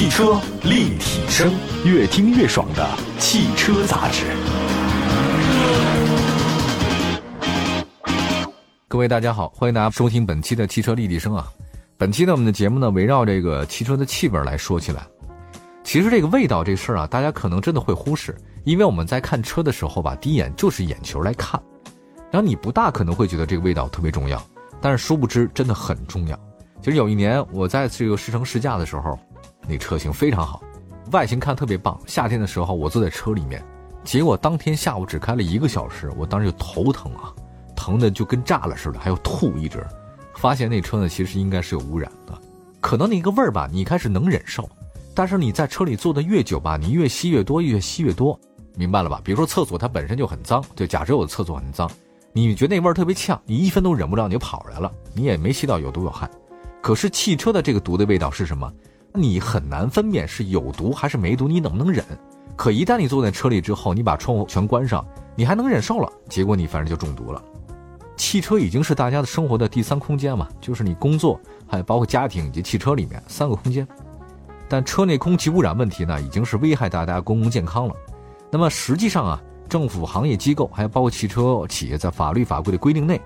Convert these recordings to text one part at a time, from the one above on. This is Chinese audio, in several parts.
汽车立体声，越听越爽的汽车杂志。各位大家好，欢迎大家收听本期的汽车立体声啊。本期呢，我们的节目呢，围绕这个汽车的气味来说起来。其实这个味道这事儿啊，大家可能真的会忽视，因为我们在看车的时候吧，第一眼就是眼球来看，然后你不大可能会觉得这个味道特别重要，但是殊不知真的很重要。其实有一年我在这个试乘试驾的时候，那车型非常好，外形看特别棒。夏天的时候我坐在车里面，结果当天下午只开了一个小时，我当时就头疼啊，疼的就跟炸了似的，还要吐一直。发现那车呢其实应该是有污染的，可能那个味儿吧你开始能忍受，但是你在车里坐的越久吧，你越吸越多，越吸越多，明白了吧？比如说厕所它本身就很脏，就假设我的厕所很脏，你觉得那味儿特别呛，你一分都忍不了，你就跑出来了，你也没吸到有毒有害。可是汽车的这个毒的味道是什么？你很难分辨是有毒还是没毒，你能不能忍？可一旦你坐在车里之后，你把窗户全关上，你还能忍受了，结果你反正就中毒了。汽车已经是大家的生活的第三空间嘛，就是你工作，还有包括家庭以及汽车里面三个空间。但车内空气污染问题呢，已经是危害大家公共健康了。那么实际上啊，政府、行业机构，还有包括汽车企业，在法律法规的规定内。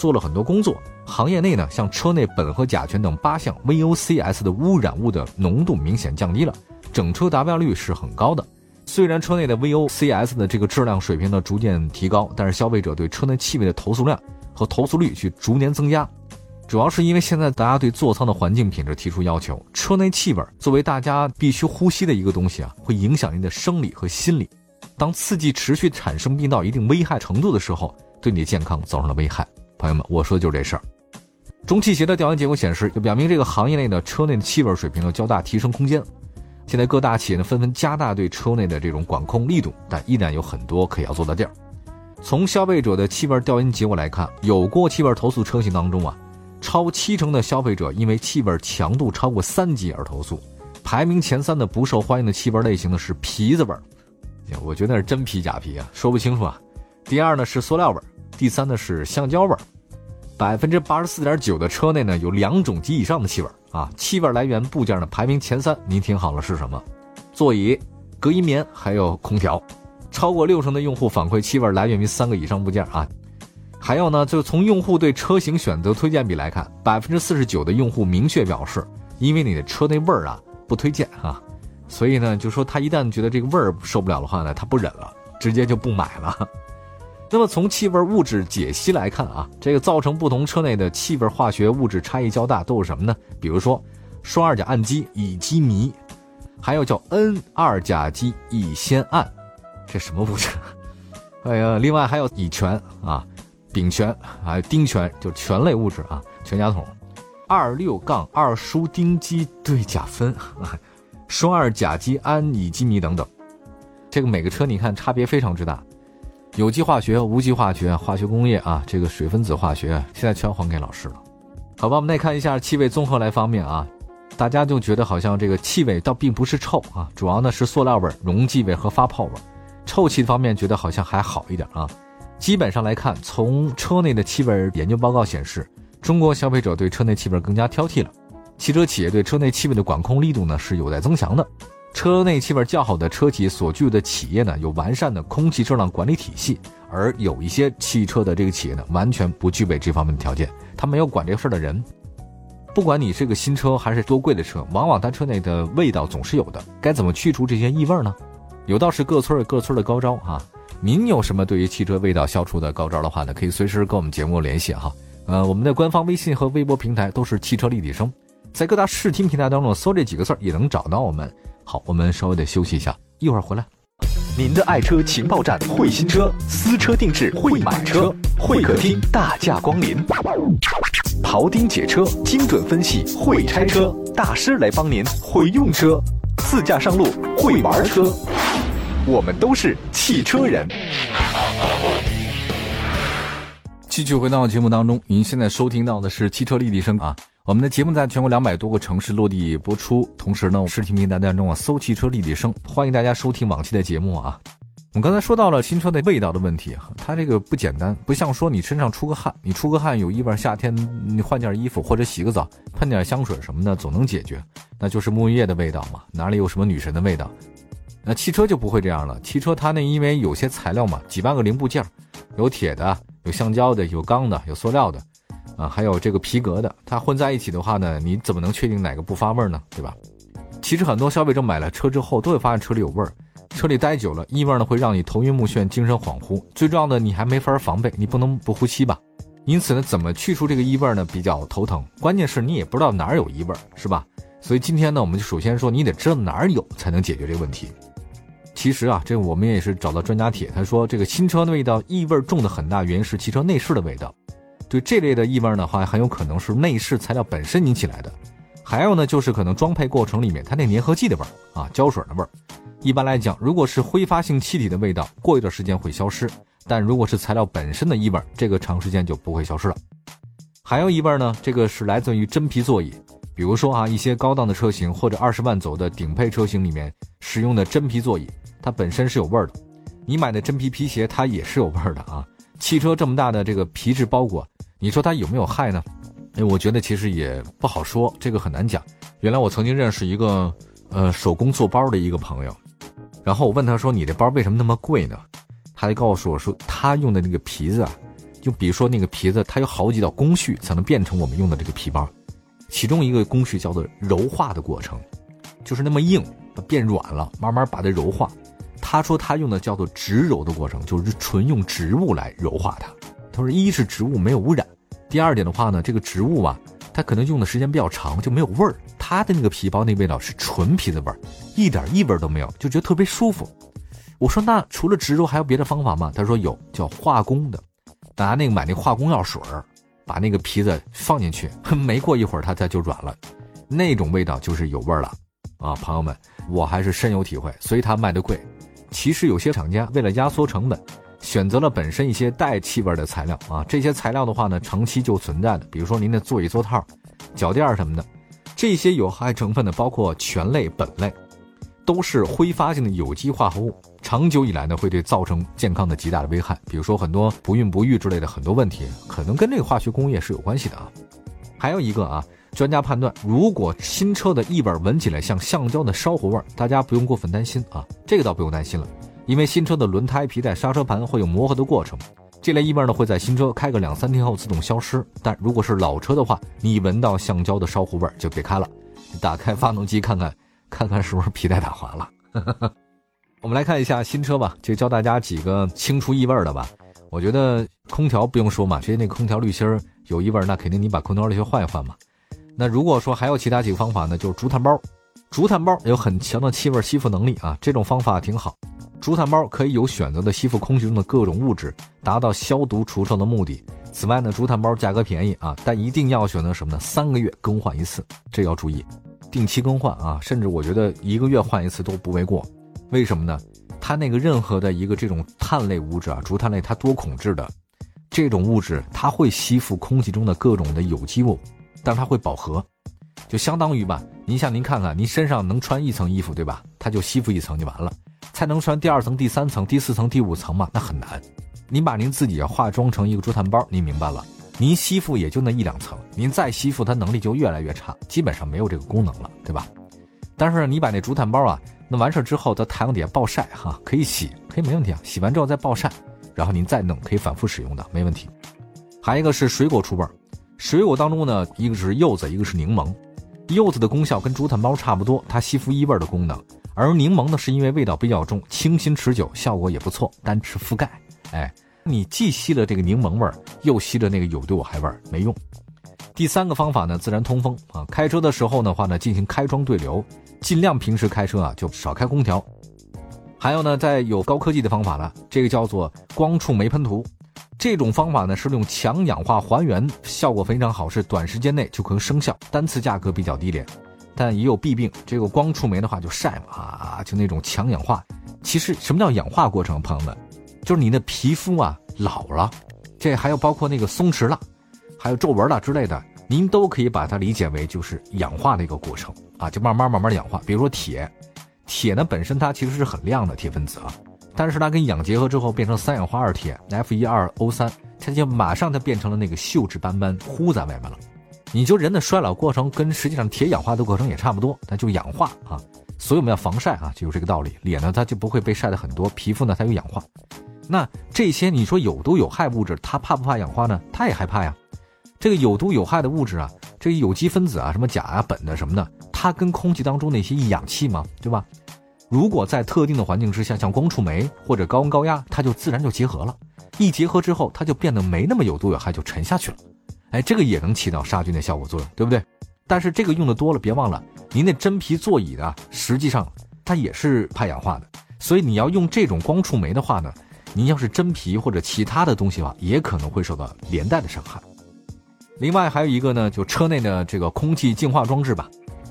做了很多工作，行业内呢，像车内苯和甲醛等八项 VOCs 的污染物的浓度明显降低了，整车达标率是很高的。虽然车内的 VOCs 的这个质量水平呢逐渐提高，但是消费者对车内气味的投诉量和投诉率却逐年增加，主要是因为现在大家对座舱的环境品质提出要求，车内气味作为大家必须呼吸的一个东西啊，会影响你的生理和心理。当刺激持续产生并到一定危害程度的时候，对你的健康造成了危害。朋友们，我说的就是这事儿。中汽协的调研结果显示，就表明这个行业内的车内的气味水平有较大提升空间。现在各大企业呢纷纷加大对车内的这种管控力度，但依然有很多可以要做的地儿。从消费者的气味调研结果来看，有过气味投诉车型当中啊，超七成的消费者因为气味强度超过三级而投诉。排名前三的不受欢迎的气味类型呢是皮子味儿，我觉得是真皮假皮啊，说不清楚啊。第二呢是塑料味儿。第三呢是橡胶味儿，百分之八十四点九的车内呢有两种及以上的气味啊，气味来源部件呢排名前三，您听好了是什么？座椅、隔音棉还有空调，超过六成的用户反馈气味来源于三个以上部件啊。还有呢，就从用户对车型选择推荐比来看，百分之四十九的用户明确表示，因为你的车内味儿啊不推荐啊，所以呢就说他一旦觉得这个味儿受不了的话呢，他不忍了，直接就不买了。那么从气味物质解析来看啊，这个造成不同车内的气味化学物质差异较大都是什么呢？比如说双二甲氨基乙基醚，还有叫 N 二甲基乙酰胺，这什么物质？哎呀，另外还有乙醛啊、丙醛还有丁醛，就醛类物质啊，全家桶。二六杠二叔丁基对甲酚，双二甲基胺乙基醚等等，这个每个车你看差别非常之大。有机化学、无机化学、化学工业啊，这个水分子化学现在全还给老师了。好吧，我们再看一下气味综合来方面啊，大家就觉得好像这个气味倒并不是臭啊，主要呢是塑料味、溶剂味和发泡味。臭气方面觉得好像还好一点啊。基本上来看，从车内的气味研究报告显示，中国消费者对车内气味更加挑剔了。汽车企业对车内气味的管控力度呢是有待增强的。车内气味较好的车企所具有的企业呢，有完善的空气质量管理体系，而有一些汽车的这个企业呢，完全不具备这方面的条件，他没有管这事儿的人。不管你是个新车还是多贵的车，往往它车内的味道总是有的。该怎么去除这些异味呢？有道是各村有各村的高招啊。您有什么对于汽车味道消除的高招的话呢？可以随时跟我们节目联系哈。呃，我们的官方微信和微博平台都是汽车立体声，在各大视听平台当中搜这几个字也能找到我们。好，我们稍微的休息一下，一会儿回来。您的爱车情报站，会新车，私车定制，会买车，会客厅大驾光临，庖丁解车，精准分析，会拆车大师来帮您，会用车，自驾上路，会玩车，我们都是汽车人。继续回到节目当中，您现在收听到的是汽车立体声啊。我们的节目在全国两百多个城市落地播出，同时呢，视听平台当中啊，搜“汽车立体声”，欢迎大家收听往期的节目啊。我们刚才说到了新车的味道的问题，它这个不简单，不像说你身上出个汗，你出个汗有异味，夏天你换件衣服或者洗个澡，喷点香水什么的总能解决，那就是沐浴液的味道嘛，哪里有什么女神的味道？那汽车就不会这样了，汽车它那因为有些材料嘛，几万个零部件，有铁的，有橡胶的，有钢的，有塑料的，啊，还有这个皮革的，它混在一起的话呢，你怎么能确定哪个不发味呢？对吧？其实很多消费者买了车之后都会发现车里有味儿。车里待久了，异味呢会让你头晕目眩、精神恍惚。最重要的，你还没法防备，你不能不呼吸吧？因此呢，怎么去除这个异味呢？比较头疼。关键是你也不知道哪儿有异味，是吧？所以今天呢，我们就首先说，你得知道哪儿有，才能解决这个问题。其实啊，这我们也是找到专家帖，他说这个新车的味道异味重的很大原因是汽车内饰的味道。对这类的异味的话，很有可能是内饰材料本身引起来的。还有呢，就是可能装配过程里面它那粘合剂的味儿啊，胶水的味儿。一般来讲，如果是挥发性气体的味道，过一段时间会消失；但如果是材料本身的异味，这个长时间就不会消失了。还有一味呢，这个是来自于真皮座椅，比如说啊，一些高档的车型或者二十万走的顶配车型里面使用的真皮座椅，它本身是有味儿的。你买的真皮皮鞋，它也是有味儿的啊。汽车这么大的这个皮质包裹，你说它有没有害呢？哎，我觉得其实也不好说，这个很难讲。原来我曾经认识一个呃手工做包的一个朋友。然后我问他说：“你这包为什么那么贵呢？”他就告诉我说：“他用的那个皮子啊，就比如说那个皮子，它有好几道工序才能变成我们用的这个皮包。其中一个工序叫做柔化的过程，就是那么硬变软了，慢慢把它柔化。他说他用的叫做植柔的过程，就是纯用植物来柔化它。他说一是植物没有污染，第二点的话呢，这个植物啊。”它可能用的时间比较长，就没有味儿。它的那个皮包那味道是纯皮子味儿，一点异味都没有，就觉得特别舒服。我说那除了植入还有别的方法吗？他说有，叫化工的，拿那个买那化工药水儿，把那个皮子放进去，没过一会儿它它就软了，那种味道就是有味儿了。啊，朋友们，我还是深有体会，所以它卖的贵。其实有些厂家为了压缩成本。选择了本身一些带气味的材料啊，这些材料的话呢，长期就存在的，比如说您的座椅座套、脚垫什么的，这些有害成分呢，包括醛类、苯类，都是挥发性的有机化合物，长久以来呢，会对造成健康的极大的危害。比如说很多不孕不育之类的很多问题，可能跟这个化学工业是有关系的啊。还有一个啊，专家判断，如果新车的异味闻起来像橡胶的烧糊味，大家不用过分担心啊，这个倒不用担心了。因为新车的轮胎、皮带、刹车盘会有磨合的过程，这类异味呢会在新车开个两三天后自动消失。但如果是老车的话，你闻到橡胶的烧糊味就别开了，打开发动机看看，看看是不是皮带打滑了。我们来看一下新车吧，就教大家几个清除异味的吧。我觉得空调不用说嘛，直接那空调滤芯有异味，那肯定你把空调滤芯换一换嘛。那如果说还有其他几个方法呢，就是竹炭包，竹炭包有很强的气味吸附能力啊，这种方法挺好。竹炭包可以有选择的吸附空气中的各种物质，达到消毒除臭的目的。此外呢，竹炭包价格便宜啊，但一定要选择什么呢？三个月更换一次，这要注意，定期更换啊，甚至我觉得一个月换一次都不为过。为什么呢？它那个任何的一个这种碳类物质啊，竹炭类它多孔质的这种物质，它会吸附空气中的各种的有机物，但它会饱和，就相当于吧，您像您看看，您身上能穿一层衣服对吧？它就吸附一层就完了。才能穿第二层、第三层、第四层、第五层吗？那很难。您把您自己化妆成一个竹炭包，您明白了？您吸附也就那一两层，您再吸附，它能力就越来越差，基本上没有这个功能了，对吧？但是你把那竹炭包啊，那完事之后在太阳底下暴晒哈，可以洗，可以没问题啊。洗完之后再暴晒，然后您再弄，可以反复使用的，没问题。还一个是水果出味儿，水果当中呢，一个是柚子，一个是柠檬。柚子的功效跟竹炭包差不多，它吸附异味的功能。而柠檬呢，是因为味道比较重，清新持久，效果也不错，单吃覆盖。哎，你既吸了这个柠檬味儿，又吸了那个有毒有害味儿，没用。第三个方法呢，自然通风啊。开车的时候的话呢，进行开窗对流，尽量平时开车啊就少开空调。还有呢，在有高科技的方法了，这个叫做光触媒喷涂。这种方法呢是用强氧化还原，效果非常好，是短时间内就可以生效，单次价格比较低廉。但也有弊病，这个光触媒的话就晒嘛啊，就那种强氧化。其实什么叫氧化过程，朋友们，就是你的皮肤啊老了，这还有包括那个松弛了，还有皱纹了之类的，您都可以把它理解为就是氧化的一个过程啊，就慢慢慢慢氧化。比如说铁，铁呢本身它其实是很亮的铁分子啊，但是它跟氧结合之后变成三氧化二铁 F 一二 O 三，它就马上它变成了那个锈质斑斑糊在外面了。你就人的衰老过程跟实际上铁氧化的过程也差不多，它就氧化啊。所以我们要防晒啊，就有这个道理。脸呢它就不会被晒的很多，皮肤呢它有氧化。那这些你说有毒有害物质，它怕不怕氧化呢？它也害怕呀。这个有毒有害的物质啊，这有机分子啊，什么钾啊、苯的什么的，它跟空气当中那些一氧气嘛，对吧？如果在特定的环境之下，像光触媒或者高温高压，它就自然就结合了。一结合之后，它就变得没那么有毒有害，就沉下去了。哎，这个也能起到杀菌的效果作用，对不对？但是这个用的多了，别忘了，您那真皮座椅的，实际上它也是怕氧化的。所以你要用这种光触媒的话呢，您要是真皮或者其他的东西的话，也可能会受到连带的伤害。另外还有一个呢，就车内的这个空气净化装置吧，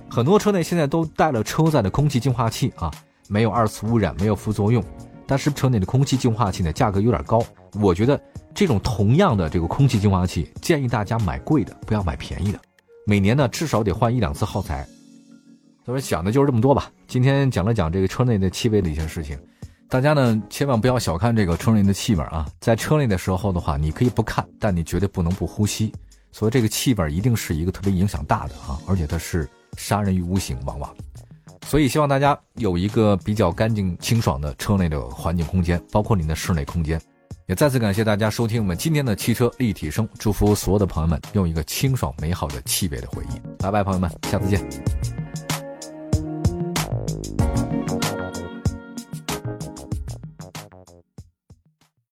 很多车内现在都带了车载的空气净化器啊，没有二次污染，没有副作用。但是车内的空气净化器呢，价格有点高。我觉得这种同样的这个空气净化器，建议大家买贵的，不要买便宜的。每年呢至少得换一两次耗材。所以讲的就是这么多吧。今天讲了讲这个车内的气味的一些事情，大家呢千万不要小看这个车内的气味啊。在车内的时候的话，你可以不看，但你绝对不能不呼吸。所以这个气味一定是一个特别影响大的啊，而且它是杀人于无形，往往。所以希望大家有一个比较干净清爽的车内的环境空间，包括您的室内空间。也再次感谢大家收听我们今天的汽车立体声，祝福所有的朋友们用一个清爽美好的气味的回忆。拜拜，朋友们，下次见。